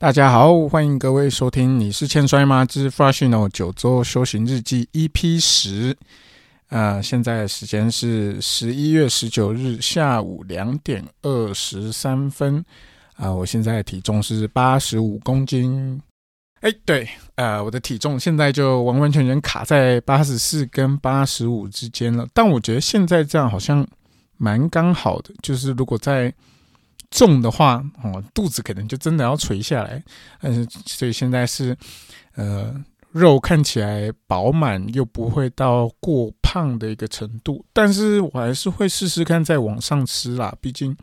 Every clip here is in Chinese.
大家好，欢迎各位收听《你是欠摔吗之 Frashino 九周修行日记》EP 十。呃，现在时间是十一月十九日下午两点二十三分。啊，我现在体重是八十五公斤。哎，对，呃，我的体重现在就完完全全卡在八十四跟八十五之间了。但我觉得现在这样好像蛮刚好的，就是如果在重的话，哦，肚子可能就真的要垂下来。嗯，所以现在是，呃，肉看起来饱满又不会到过胖的一个程度。但是我还是会试试看再往上吃啦，毕竟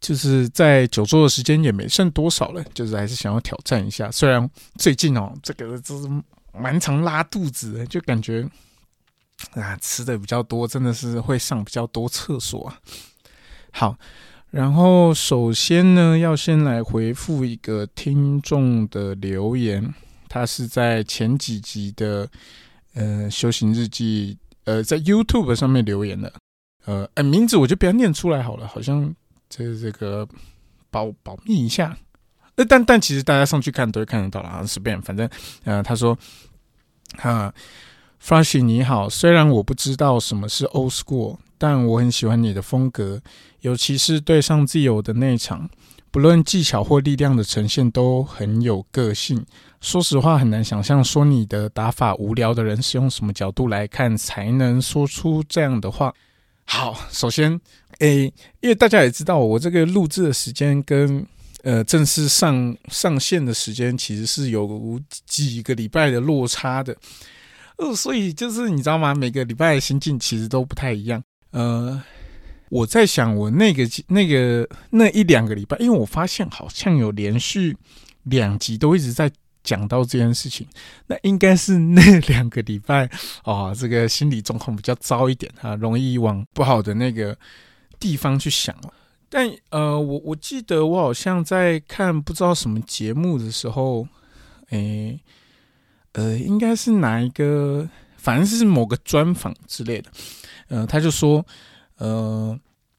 就是在久坐的时间也没剩多少了，就是还是想要挑战一下。虽然最近哦，这个就是蛮常拉肚子的，就感觉啊吃的比较多，真的是会上比较多厕所。好。然后，首先呢，要先来回复一个听众的留言，他是在前几集的呃修行日记呃在 YouTube 上面留言的，呃，哎，名字我就不要念出来好了，好像这这个保保密一下，呃，但但其实大家上去看都会看得到了，随便，反正呃，他说啊 f r a s h 你好，虽然我不知道什么是 Old School。但我很喜欢你的风格，尤其是对上自由的那场，不论技巧或力量的呈现都很有个性。说实话，很难想象说你的打法无聊的人是用什么角度来看才能说出这样的话。好，首先，诶，因为大家也知道，我这个录制的时间跟呃正式上上线的时间其实是有几个礼拜的落差的，呃，所以就是你知道吗？每个礼拜的心境其实都不太一样。呃，我在想，我那个那个那一两个礼拜，因为我发现好像有连续两集都一直在讲到这件事情，那应该是那两个礼拜哦，这个心理状况比较糟一点啊，容易往不好的那个地方去想了。但呃，我我记得我好像在看不知道什么节目的时候，诶，呃，应该是哪一个，反正是某个专访之类的。呃，他就说，呃，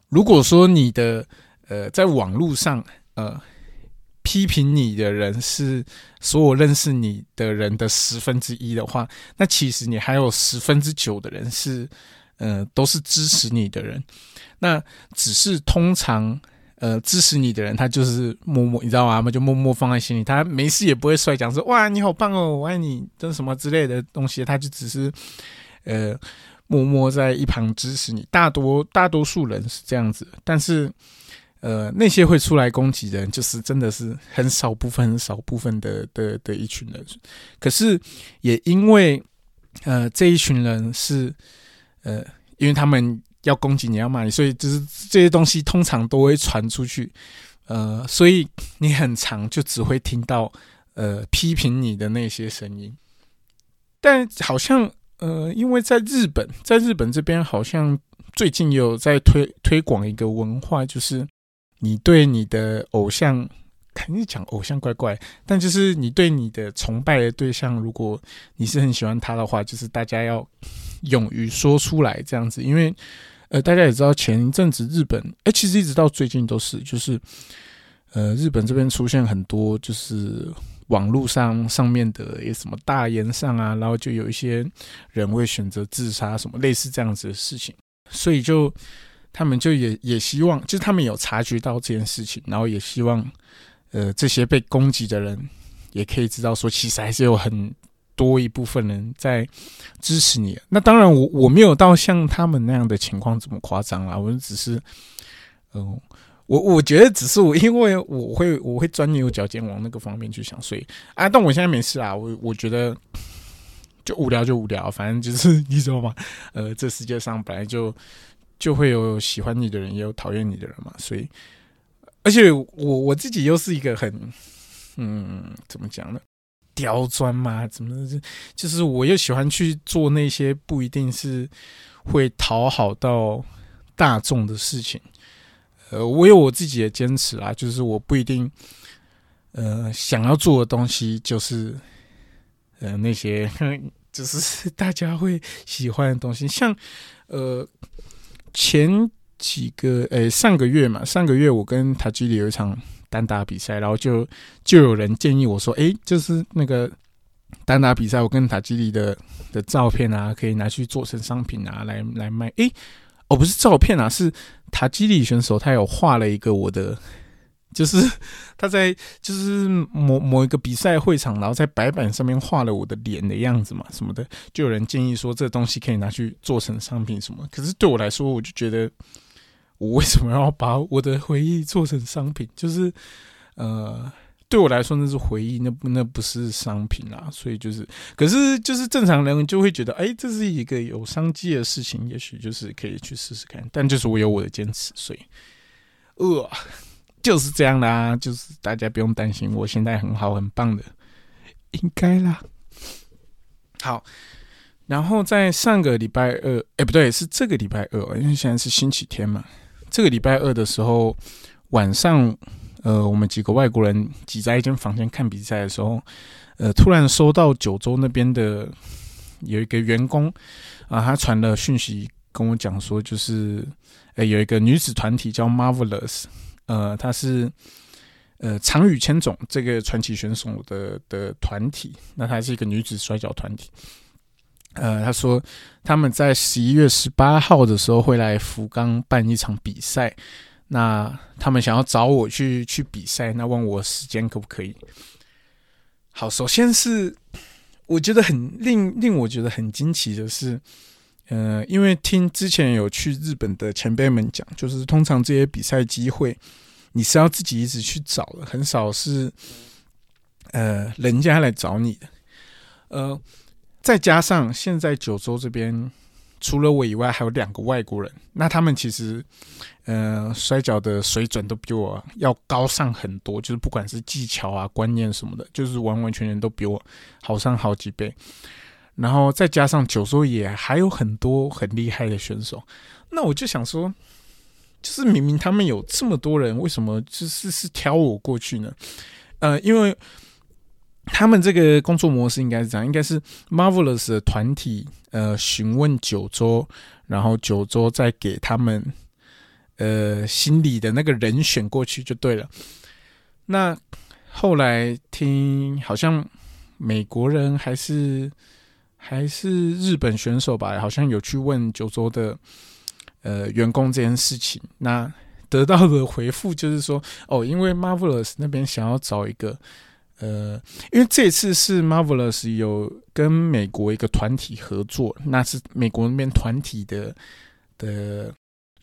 如果说你的呃，在网络上呃批评你的人是所有认识你的人的十分之一的话，那其实你还有十分之九的人是呃都是支持你的人。那只是通常呃支持你的人，他就是默默，你知道吗？他就默默放在心里，他没事也不会出来讲说哇你好棒哦，我爱你，这什么之类的东西，他就只是呃。默默在一旁支持你，大多大多数人是这样子，但是，呃，那些会出来攻击人，就是真的是很少部分、很少部分的的的一群人。可是，也因为，呃，这一群人是，呃，因为他们要攻击你要骂你，所以就是这些东西通常都会传出去，呃，所以你很长就只会听到，呃，批评你的那些声音，但好像。呃，因为在日本，在日本这边好像最近有在推推广一个文化，就是你对你的偶像，肯定讲偶像怪怪，但就是你对你的崇拜的对象，如果你是很喜欢他的话，就是大家要勇于说出来这样子。因为呃，大家也知道前一阵子日本，哎，其实一直到最近都是，就是呃，日本这边出现很多就是。网络上上面的有什么大言上啊，然后就有一些人会选择自杀，什么类似这样子的事情，所以就他们就也也希望，就是他们有察觉到这件事情，然后也希望，呃，这些被攻击的人也可以知道说，其实还是有很多一部分人在支持你。那当然，我我没有到像他们那样的情况这么夸张啦，我只是，嗯。我我觉得只是我，因为我会我会钻牛角尖往那个方面去想，所以啊，但我现在没事啊，我我觉得就无聊就无聊，反正就是你知道吗？呃，这世界上本来就就会有喜欢你的人，也有讨厌你的人嘛，所以而且我我自己又是一个很嗯，怎么讲呢？刁钻嘛，怎么就是我又喜欢去做那些不一定是会讨好到大众的事情。呃，我有我自己的坚持啦，就是我不一定，呃，想要做的东西就是，呃，那些 就是大家会喜欢的东西。像呃，前几个，诶，上个月嘛，上个月我跟塔吉里有一场单打比赛，然后就就有人建议我说，哎，就是那个单打比赛，我跟塔基里的的照片啊，可以拿去做成商品啊，来来卖。哎，哦，不是照片啊，是塔基里选手他有画了一个我的。就是他在就是某某一个比赛会场，然后在白板上面画了我的脸的样子嘛，什么的，就有人建议说这东西可以拿去做成商品什么。可是对我来说，我就觉得我为什么要把我的回忆做成商品？就是呃，对我来说那是回忆，那不那不是商品啊。所以就是，可是就是正常人就会觉得，哎，这是一个有商机的事情，也许就是可以去试试看。但就是我有我的坚持，所以呃。就是这样啦，就是大家不用担心，我现在很好很棒的，应该啦。好，然后在上个礼拜二，哎，不对，是这个礼拜二，因为现在是星期天嘛。这个礼拜二的时候晚上，呃，我们几个外国人挤在一间房间看比赛的时候，呃，突然收到九州那边的有一个员工啊，他传了讯息跟我讲说，就是，呃，有一个女子团体叫 Marvelous。呃，她是呃长羽千种这个传奇选手的的团体，那她是一个女子摔跤团体。呃，他说他们在十一月十八号的时候会来福冈办一场比赛，那他们想要找我去去比赛，那问我时间可不可以？好，首先是我觉得很令令我觉得很惊奇的是，呃，因为听之前有去日本的前辈们讲，就是通常这些比赛机会。你是要自己一直去找的，很少是，呃，人家来找你的。呃，再加上现在九州这边除了我以外，还有两个外国人，那他们其实，呃，摔跤的水准都比我要高上很多，就是不管是技巧啊、观念什么的，就是完完全全都比我好上好几倍。然后再加上九州也还有很多很厉害的选手，那我就想说。就是明明他们有这么多人，为什么就是是挑我过去呢？呃，因为他们这个工作模式应该是这样，应该是 Marvelous 的团体呃询问九州，然后九州再给他们呃心里的那个人选过去就对了。那后来听好像美国人还是还是日本选手吧，好像有去问九州的。呃，员工这件事情，那得到的回复就是说，哦，因为 Marvelous 那边想要找一个，呃，因为这次是 Marvelous 有跟美国一个团体合作，那是美国那边团体的的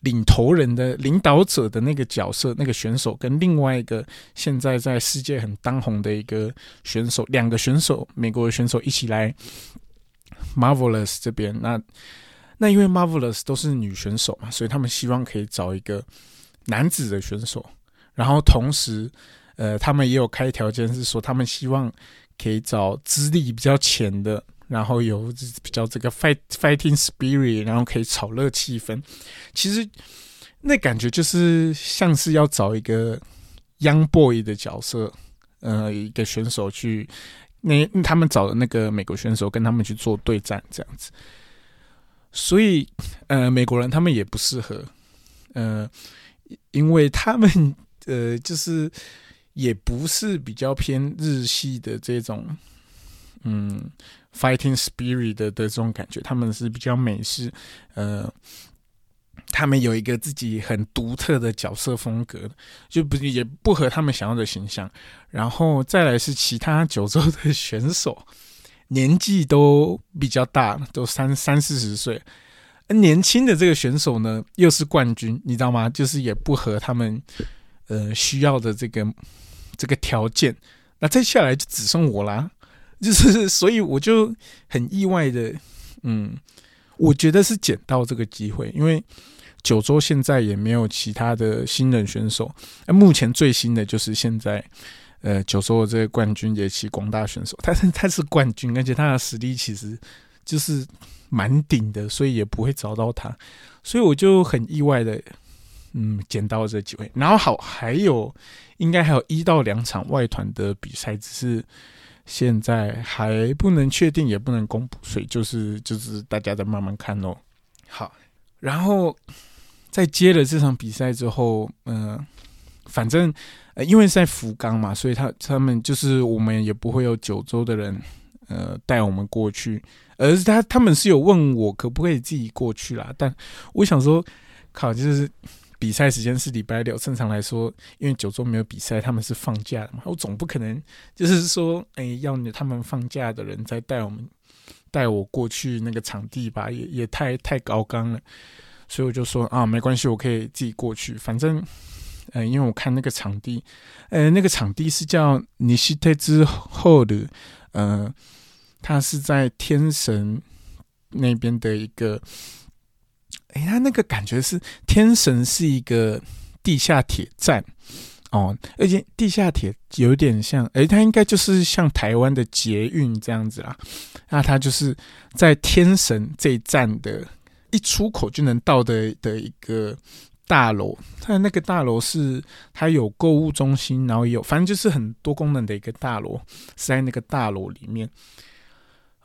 领头人的领导者的那个角色，那个选手跟另外一个现在在世界很当红的一个选手，两个选手，美国的选手一起来 Marvelous 这边，那。那因为 Marvelous 都是女选手嘛，所以他们希望可以找一个男子的选手，然后同时，呃，他们也有开条件是说，他们希望可以找资历比较浅的，然后有比较这个 fight fighting spirit，然后可以炒热气氛。其实那感觉就是像是要找一个 young boy 的角色，呃，一个选手去那他们找的那个美国选手跟他们去做对战这样子。所以，呃，美国人他们也不适合，呃，因为他们呃，就是也不是比较偏日系的这种，嗯，fighting spirit 的的这种感觉，他们是比较美式，呃，他们有一个自己很独特的角色风格，就不也不合他们想要的形象。然后再来是其他九州的选手。年纪都比较大，都三三四十岁。年轻的这个选手呢，又是冠军，你知道吗？就是也不合他们呃需要的这个这个条件。那再下来就只剩我啦，就是所以我就很意外的，嗯，我觉得是捡到这个机会，因为九州现在也没有其他的新人选手。那目前最新的就是现在。呃，九州的这个冠军也起广大选手，他是 他是冠军，而且他的实力其实就是蛮顶的，所以也不会找到他，所以我就很意外的，嗯，捡到这机会。然后好，还有应该还有一到两场外团的比赛，只是现在还不能确定，也不能公布，所以就是就是大家再慢慢看哦。好，然后在接了这场比赛之后，嗯，反正。因为在福冈嘛，所以他他们就是我们也不会有九州的人，呃，带我们过去，而是他他们是有问我可不可以自己过去啦，但我想说，靠，就是比赛时间是礼拜六，正常来说，因为九州没有比赛，他们是放假的嘛，我总不可能就是说，哎，要你他们放假的人再带我们带我过去那个场地吧，也也太太高纲了，所以我就说啊，没关系，我可以自己过去，反正。呃，因为我看那个场地，呃，那个场地是叫尼西特之后的，呃，它是在天神那边的一个，哎，他那个感觉是天神是一个地下铁站哦，而且地下铁有点像，哎，它应该就是像台湾的捷运这样子啦，那它就是在天神这一站的一出口就能到的的一个。大楼，它那个大楼是它有购物中心，然后也有反正就是很多功能的一个大楼，是在那个大楼里面。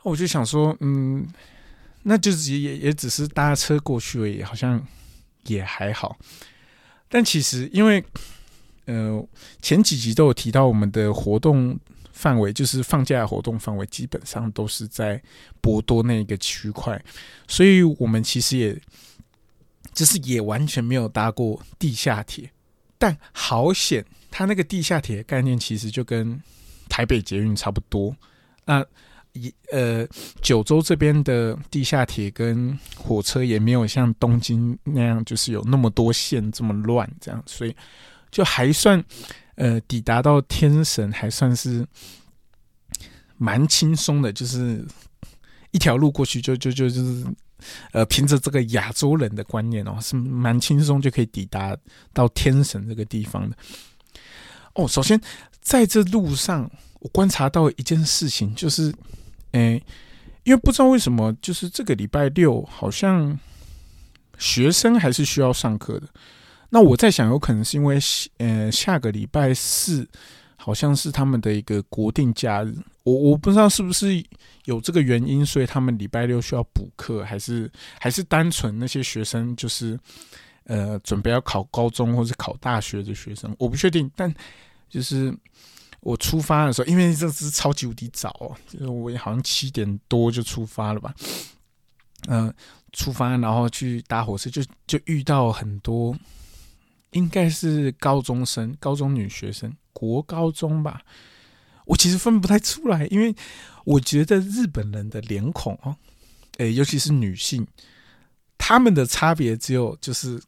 我就想说，嗯，那就是也也只是搭车过去而已，好像也还好。但其实因为，呃，前几集都有提到我们的活动范围，就是放假活动范围基本上都是在博多那个区块，所以我们其实也。就是也完全没有搭过地下铁，但好险，它那个地下铁概念其实就跟台北捷运差不多。那也呃，九州这边的地下铁跟火车也没有像东京那样，就是有那么多线这么乱这样，所以就还算呃抵达到天神还算是蛮轻松的，就是一条路过去就就就就是。呃，凭着这个亚洲人的观念哦，是蛮轻松就可以抵达到天神这个地方的。哦，首先在这路上，我观察到一件事情，就是，诶，因为不知道为什么，就是这个礼拜六好像学生还是需要上课的。那我在想，有可能是因为，呃，下个礼拜四好像是他们的一个国定假日。我我不知道是不是有这个原因，所以他们礼拜六需要补课，还是还是单纯那些学生就是呃准备要考高中或者考大学的学生，我不确定。但就是我出发的时候，因为这是超级无敌早哦，就是我好像七点多就出发了吧，嗯，出发然后去搭火车，就就遇到很多应该是高中生、高中女学生，国高中吧。我其实分不太出来，因为我觉得日本人的脸孔哦，诶，尤其是女性，他们的差别只有就是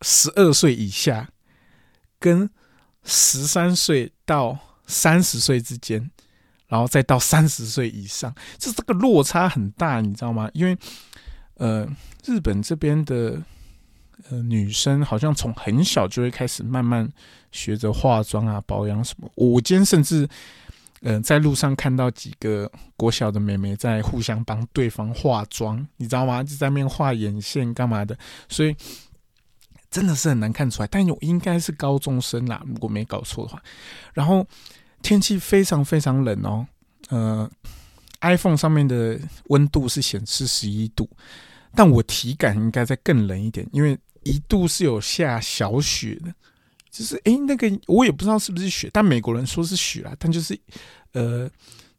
十二岁以下跟十三岁到三十岁之间，然后再到三十岁以上，就这个落差很大，你知道吗？因为呃，日本这边的。呃，女生好像从很小就会开始慢慢学着化妆啊、保养什么。我今天甚至，呃，在路上看到几个国小的妹妹在互相帮对方化妆，你知道吗？就在面画眼线干嘛的，所以真的是很难看出来。但有应该是高中生啦，如果没搞错的话。然后天气非常非常冷哦，呃，iPhone 上面的温度是显示十一度，但我体感应该在更冷一点，因为。一度是有下小雪的，就是诶，那个我也不知道是不是雪，但美国人说是雪啊。但就是呃，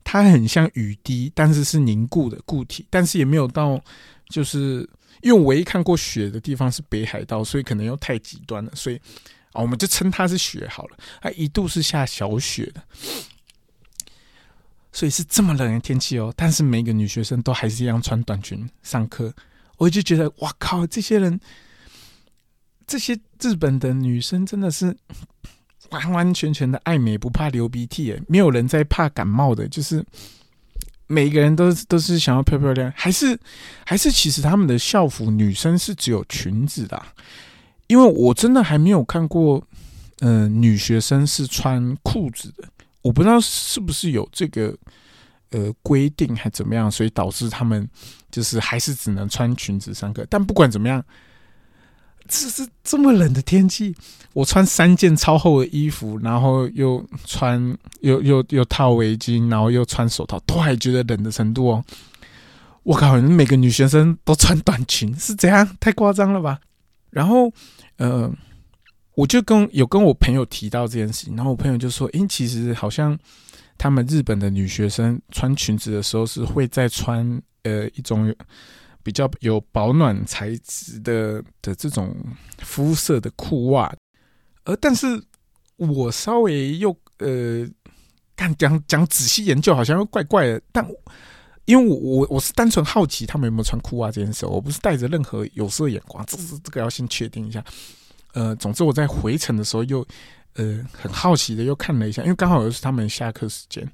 它很像雨滴，但是是凝固的固体，但是也没有到，就是因为唯一看过雪的地方是北海道，所以可能又太极端了，所以啊，我们就称它是雪好了。它一度是下小雪的，所以是这么冷的天气哦。但是每个女学生都还是一样穿短裙上课，我就觉得哇靠，这些人。这些日本的女生真的是完完全全的爱美不怕流鼻涕，哎，没有人在怕感冒的，就是每个人都都是想要漂漂亮，还是还是其实他们的校服女生是只有裙子的，因为我真的还没有看过，嗯，女学生是穿裤子的，我不知道是不是有这个呃规定还怎么样，所以导致他们就是还是只能穿裙子上课，但不管怎么样。这是这么冷的天气，我穿三件超厚的衣服，然后又穿又又又套围巾，然后又穿手套，都还觉得冷的程度哦。我靠，每个女学生都穿短裙，是怎样？太夸张了吧？然后，呃，我就跟有跟我朋友提到这件事情，然后我朋友就说：“诶，其实好像他们日本的女学生穿裙子的时候是会再穿呃一种比较有保暖材质的的这种肤色的裤袜，而但是我稍微又呃，看讲讲仔细研究，好像又怪怪的。但因为我我我是单纯好奇他们有没有穿裤袜这件事，我不是带着任何有色眼光，这是这个要先确定一下。”呃，总之我在回程的时候又，呃，很好奇的又看了一下，因为刚好又是他们下课时间，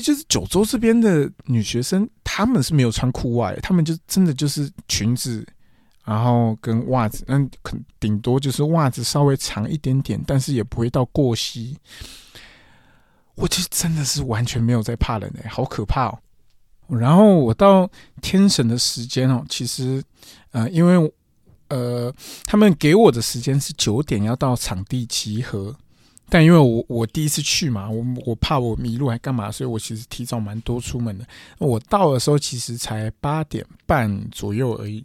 就是九州这边的女学生，她们是没有穿裤袜，她们就真的就是裙子，然后跟袜子，那可顶多就是袜子稍微长一点点，但是也不会到过膝。我其实真的是完全没有在怕冷诶，好可怕哦。然后我到天神的时间哦，其实，呃，因为。呃，他们给我的时间是九点要到场地集合，但因为我我第一次去嘛，我我怕我迷路还干嘛，所以我其实提早蛮多出门的。我到的时候其实才八点半左右而已。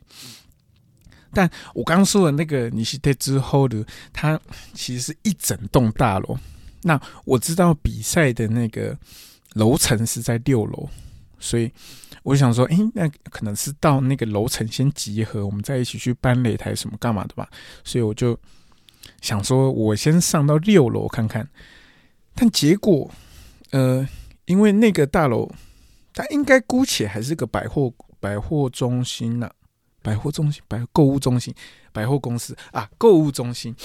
但我刚说的那个尼西特之后的，它其实是一整栋大楼。那我知道比赛的那个楼层是在六楼，所以。我想说，哎，那可能是到那个楼层先集合，我们再一起去搬擂台什么干嘛的吧。所以我就想说，我先上到六楼看看。但结果，呃，因为那个大楼，它应该姑且还是个百货百货中心呐，百货中心、百购物中心、百货公司啊，购物中心，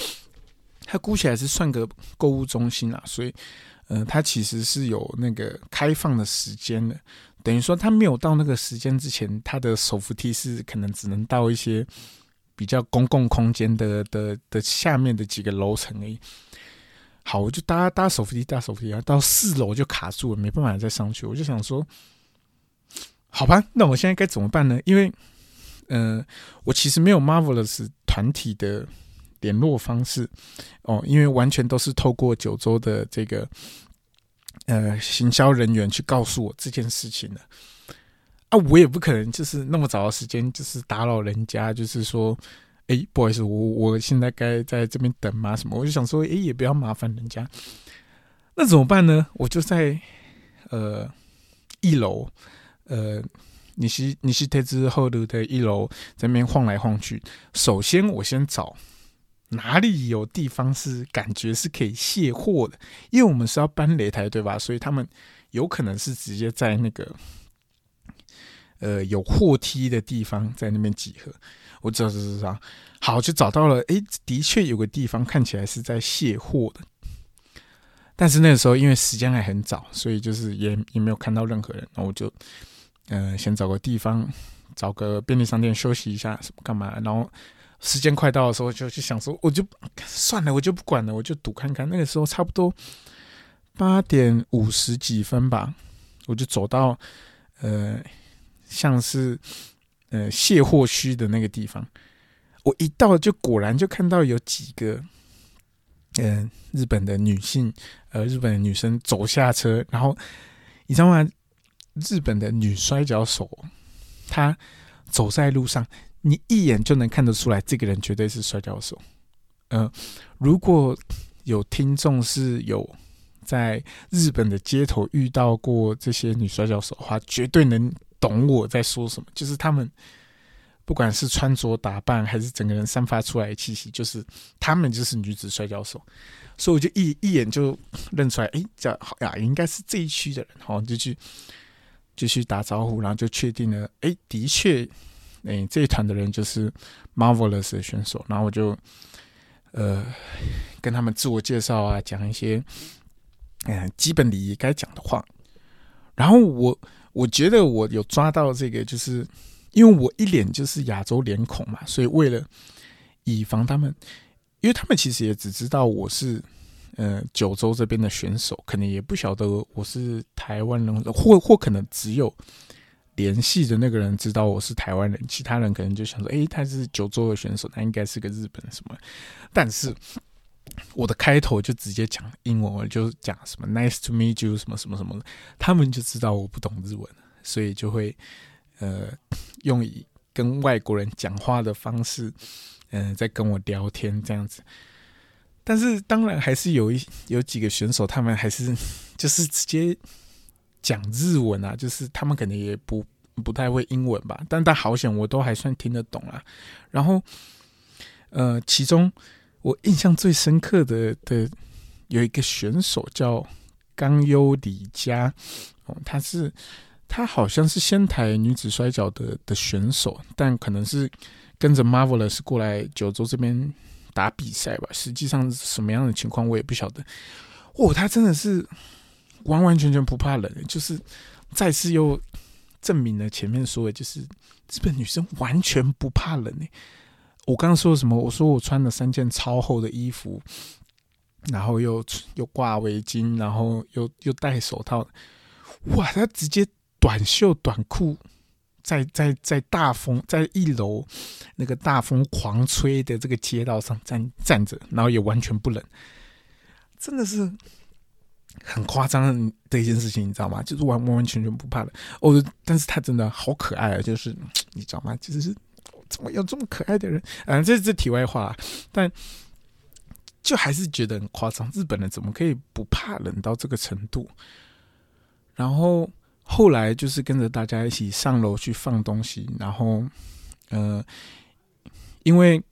它姑且还是算个购物中心啊。所以，呃，它其实是有那个开放的时间的。等于说，他没有到那个时间之前，他的手扶梯是可能只能到一些比较公共空间的的的下面的几个楼层而已。好，我就搭搭手扶梯，搭手扶梯啊，到四楼就卡住了，没办法再上去。我就想说，好吧，那我现在该怎么办呢？因为，呃，我其实没有 Marvelous 团体的联络方式哦，因为完全都是透过九州的这个。呃，行销人员去告诉我这件事情的啊，我也不可能就是那么早的时间，就是打扰人家，就是说，哎，不好意思，我我现在该在这边等吗？什么？我就想说，哎，也不要麻烦人家，那怎么办呢？我就在呃一楼，呃，你是你是特之后的的一楼，在那边晃来晃去。首先，我先找。哪里有地方是感觉是可以卸货的？因为我们是要搬擂台，对吧？所以他们有可能是直接在那个呃有货梯的地方在那边集合。我知道，知道，好，就找到了。哎，的确有个地方看起来是在卸货的。但是那个时候因为时间还很早，所以就是也也没有看到任何人。那我就呃先找个地方，找个便利商店休息一下，什么干嘛？然后。时间快到的时候，就就想说，我就算了，我就不管了，我就赌看看。那个时候差不多八点五十几分吧，我就走到呃，像是呃卸货区的那个地方。我一到，就果然就看到有几个嗯日本的女性，呃日本的女生走下车，然后你知道吗？日本的女摔跤手，她走在路上。你一眼就能看得出来，这个人绝对是摔跤手。嗯，如果有听众是有在日本的街头遇到过这些女摔跤手的话，绝对能懂我在说什么。就是他们不管是穿着打扮，还是整个人散发出来的气息，就是他们就是女子摔跤手。所以我就一一眼就认出来，哎，这好呀，应该是这一区的人。好，就去就去打招呼，然后就确定了，哎，的确。哎，这一团的人就是 Marvelous 的选手，然后我就呃跟他们自我介绍啊，讲一些嗯基本礼仪该讲的话。然后我我觉得我有抓到这个，就是因为我一脸就是亚洲脸孔嘛，所以为了以防他们，因为他们其实也只知道我是呃九州这边的选手，可能也不晓得我是台湾人，或或可能只有。联系的那个人知道我是台湾人，其他人可能就想说：“诶，他是九州的选手，他应该是个日本什么。”但是我的开头就直接讲英文，我就讲什么 “nice to meet you” 什么什么什么的，他们就知道我不懂日文，所以就会呃用以跟外国人讲话的方式，嗯，在跟我聊天这样子。但是当然还是有一有几个选手，他们还是就是直接讲日文啊，就是他们可能也不不太会英文吧，但但好险我都还算听得懂啊。然后，呃，其中我印象最深刻的的有一个选手叫冈优里佳，哦，他是他好像是仙台女子摔跤的的选手，但可能是跟着 Marvelous 过来九州这边。打比赛吧，实际上什么样的情况我也不晓得。哦，他真的是完完全全不怕冷，就是再次又证明了前面说的，就是日本女生完全不怕冷呢。我刚刚说什么？我说我穿了三件超厚的衣服，然后又又挂围巾，然后又又戴手套。哇，他直接短袖短裤。在在在大风在一楼那个大风狂吹的这个街道上站站着，然后也完全不冷，真的是很夸张的一件事情，你知道吗？就是完完完全全不怕的哦。但是他真的好可爱啊，就是你知道吗？就是怎么有这么可爱的人？嗯，这这题外话，但就还是觉得很夸张。日本人怎么可以不怕冷到这个程度？然后。后来就是跟着大家一起上楼去放东西，然后，呃，因为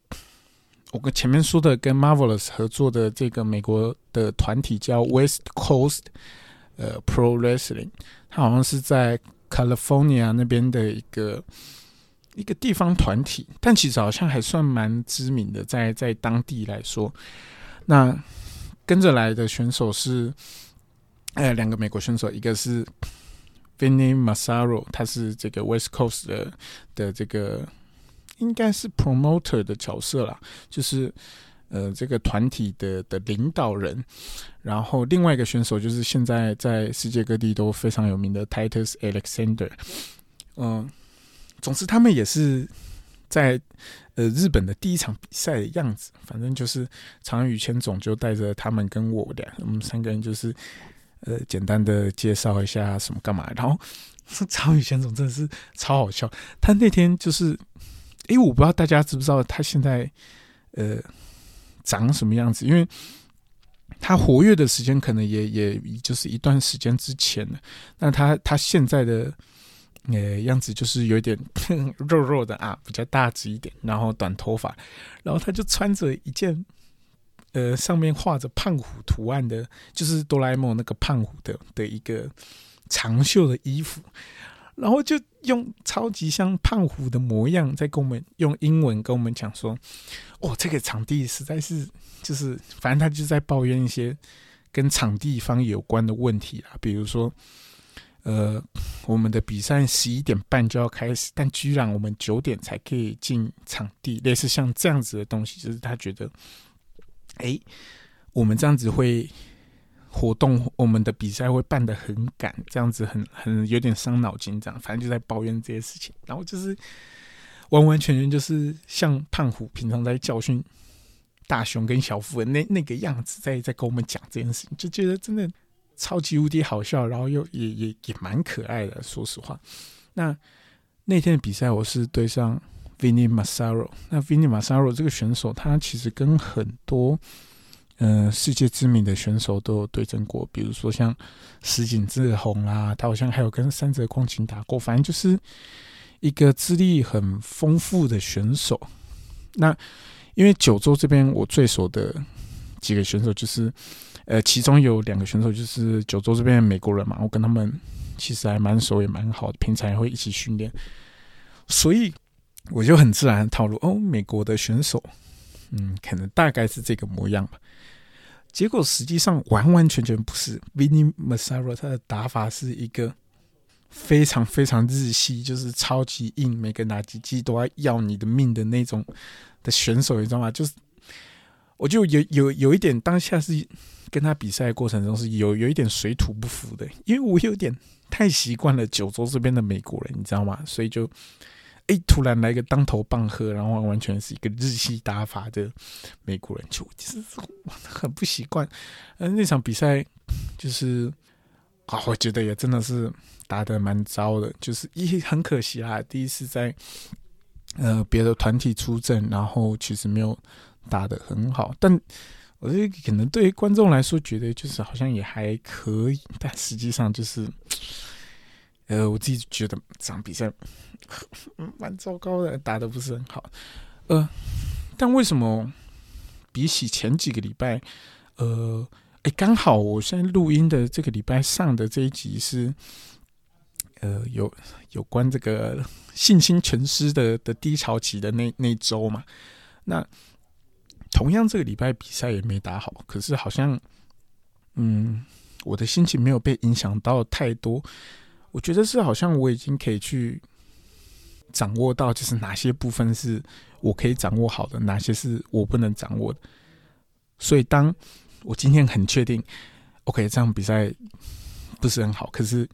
我跟前面说的跟 Marvelous 合作的这个美国的团体叫 West Coast 呃 Pro Wrestling，它好像是在 California 那边的一个一个地方团体，但其实好像还算蛮知名的，在在当地来说，那跟着来的选手是，呃，两个美国选手，一个是。Vinny Masaro，他是这个 West Coast 的的这个应该是 promoter 的角色啦，就是呃这个团体的的领导人。然后另外一个选手就是现在在世界各地都非常有名的 Titus Alexander。嗯，总之他们也是在呃日本的第一场比赛的样子，反正就是长羽千总就带着他们跟我俩，我们三个人就是。呃，简单的介绍一下什么干嘛，然后 长宇千总真的是超好笑。他那天就是，哎，我不知道大家知不知道他现在呃长什么样子，因为他活跃的时间可能也也就是一段时间之前了。那他他现在的呃样子就是有点 肉肉的啊，比较大只一点，然后短头发，然后他就穿着一件。呃，上面画着胖虎图案的，就是哆啦 A 梦那个胖虎的的一个长袖的衣服，然后就用超级像胖虎的模样，在跟我们用英文跟我们讲说：“哦，这个场地实在是，就是反正他就在抱怨一些跟场地方有关的问题啊，比如说，呃，我们的比赛十一点半就要开始，但居然我们九点才可以进场地，类似像这样子的东西，就是他觉得。”哎，我们这样子会活动，我们的比赛会办得很赶，这样子很很有点伤脑筋，这样反正就在抱怨这些事情，然后就是完完全全就是像胖虎平常在教训大雄跟小夫的那那个样子，在在跟我们讲这件事情，就觉得真的超级无敌好笑，然后又也也也蛮可爱的，说实话。那那天的比赛，我是对上。Vinny Masaro，那 Vinny Masaro 这个选手，他其实跟很多呃世界知名的选手都有对阵过，比如说像石井志宏啦，他好像还有跟三泽光晴打过，反正就是一个资历很丰富的选手。那因为九州这边我最熟的几个选手，就是呃，其中有两个选手就是九州这边的美国人嘛，我跟他们其实还蛮熟，也蛮好的，平常也会一起训练，所以。我就很自然的套路哦，美国的选手，嗯，可能大概是这个模样吧。结果实际上完完全全不是。Vinny Masaro 他的打法是一个非常非常日系，就是超级硬，每个打击机都要要你的命的那种的选手，你知道吗？就是我就有有有一点当下是跟他比赛的过程中是有有一点水土不服的，因为我有点太习惯了九州这边的美国人，你知道吗？所以就。哎，突然来个当头棒喝，然后完全是一个日系打法的美国人，就其实很不习惯。嗯，那场比赛就是啊，我觉得也真的是打的蛮糟的，就是一很可惜啊，第一次在呃别的团体出阵，然后其实没有打的很好。但我这可能对于观众来说觉得就是好像也还可以，但实际上就是，呃，我自己觉得这场比赛 蛮糟糕的，打的不是很好。呃，但为什么比起前几个礼拜，呃，哎，刚好我现在录音的这个礼拜上的这一集是，呃，有有关这个信心全失的的低潮期的那那一周嘛，那。同样，这个礼拜比赛也没打好，可是好像，嗯，我的心情没有被影响到太多。我觉得是好像我已经可以去掌握到，就是哪些部分是我可以掌握好的，哪些是我不能掌握的。所以，当我今天很确定，OK，这场比赛不是很好，可是，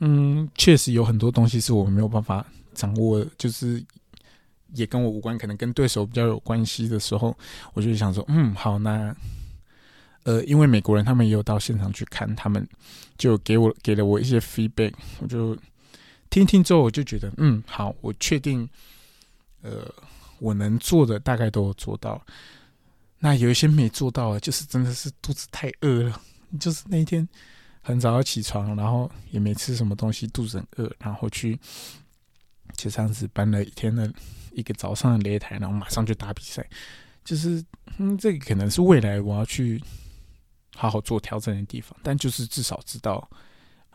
嗯，确实有很多东西是我没有办法掌握，就是。也跟我无关，可能跟对手比较有关系的时候，我就想说，嗯，好，那，呃，因为美国人他们也有到现场去看，他们就给我给了我一些 feedback，我就听听之后，我就觉得，嗯，好，我确定，呃，我能做的大概都做到，那有一些没做到，就是真的是肚子太饿了，就是那一天很早要起床，然后也没吃什么东西，肚子很饿，然后去就这样子搬了一天的。一个早上的擂台，然后马上就打比赛，就是嗯，这个可能是未来我要去好好做调整的地方。但就是至少知道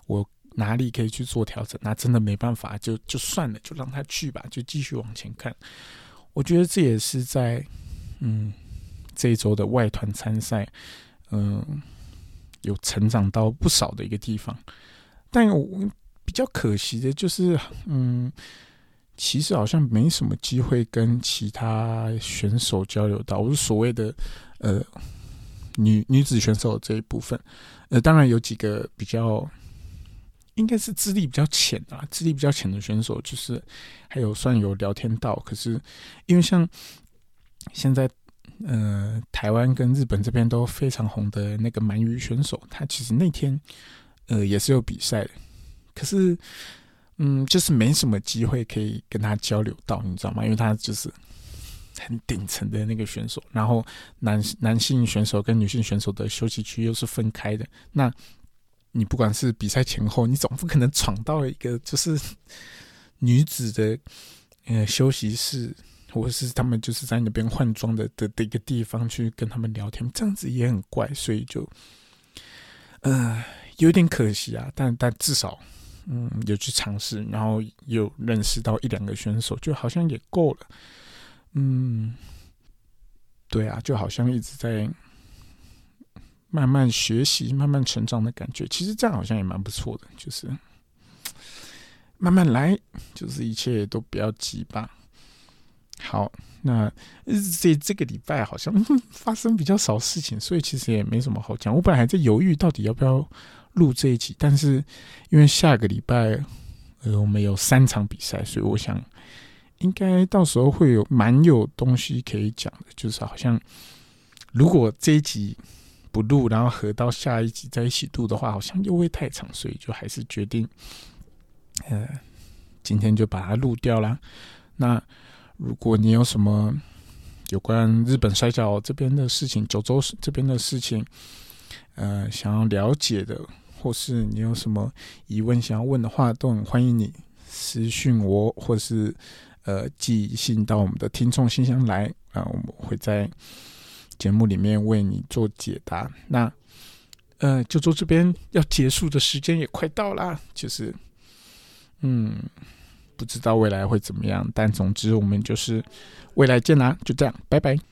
我哪里可以去做调整。那真的没办法，就就算了，就让他去吧，就继续往前看。我觉得这也是在嗯这一周的外团参赛，嗯，有成长到不少的一个地方。但我比较可惜的就是嗯。其实好像没什么机会跟其他选手交流到，我是所谓的呃女女子选手这一部分，呃，当然有几个比较应该是资历比较浅啊，资历比较浅的选手，就是还有算有聊天到，可是因为像现在呃台湾跟日本这边都非常红的那个鳗鱼选手，他其实那天呃也是有比赛的，可是。嗯，就是没什么机会可以跟他交流到，你知道吗？因为他就是很顶层的那个选手，然后男男性选手跟女性选手的休息区又是分开的。那你不管是比赛前后，你总不可能闯到了一个就是 女子的呃休息室，或是他们就是在那边换装的的的一个地方去跟他们聊天，这样子也很怪，所以就呃有点可惜啊。但但至少。嗯，有去尝试，然后有认识到一两个选手，就好像也够了。嗯，对啊，就好像一直在慢慢学习、慢慢成长的感觉。其实这样好像也蛮不错的，就是慢慢来，就是一切都不要急吧。好，那这这个礼拜好像发生比较少事情，所以其实也没什么好讲。我本来还在犹豫到底要不要。录这一集，但是因为下个礼拜呃我们有三场比赛，所以我想应该到时候会有蛮有东西可以讲的。就是好像如果这一集不录，然后合到下一集在一起录的话，好像又会太长，所以就还是决定呃今天就把它录掉啦。那如果你有什么有关日本摔跤这边的事情、九州这边的事情，呃想要了解的。或是你有什么疑问想要问的话，都很欢迎你私讯我，或是呃寄信到我们的听众信箱来啊，我们会在节目里面为你做解答。那呃，就做这边要结束的时间也快到啦，就是嗯，不知道未来会怎么样，但总之我们就是未来见啦，就这样，拜拜。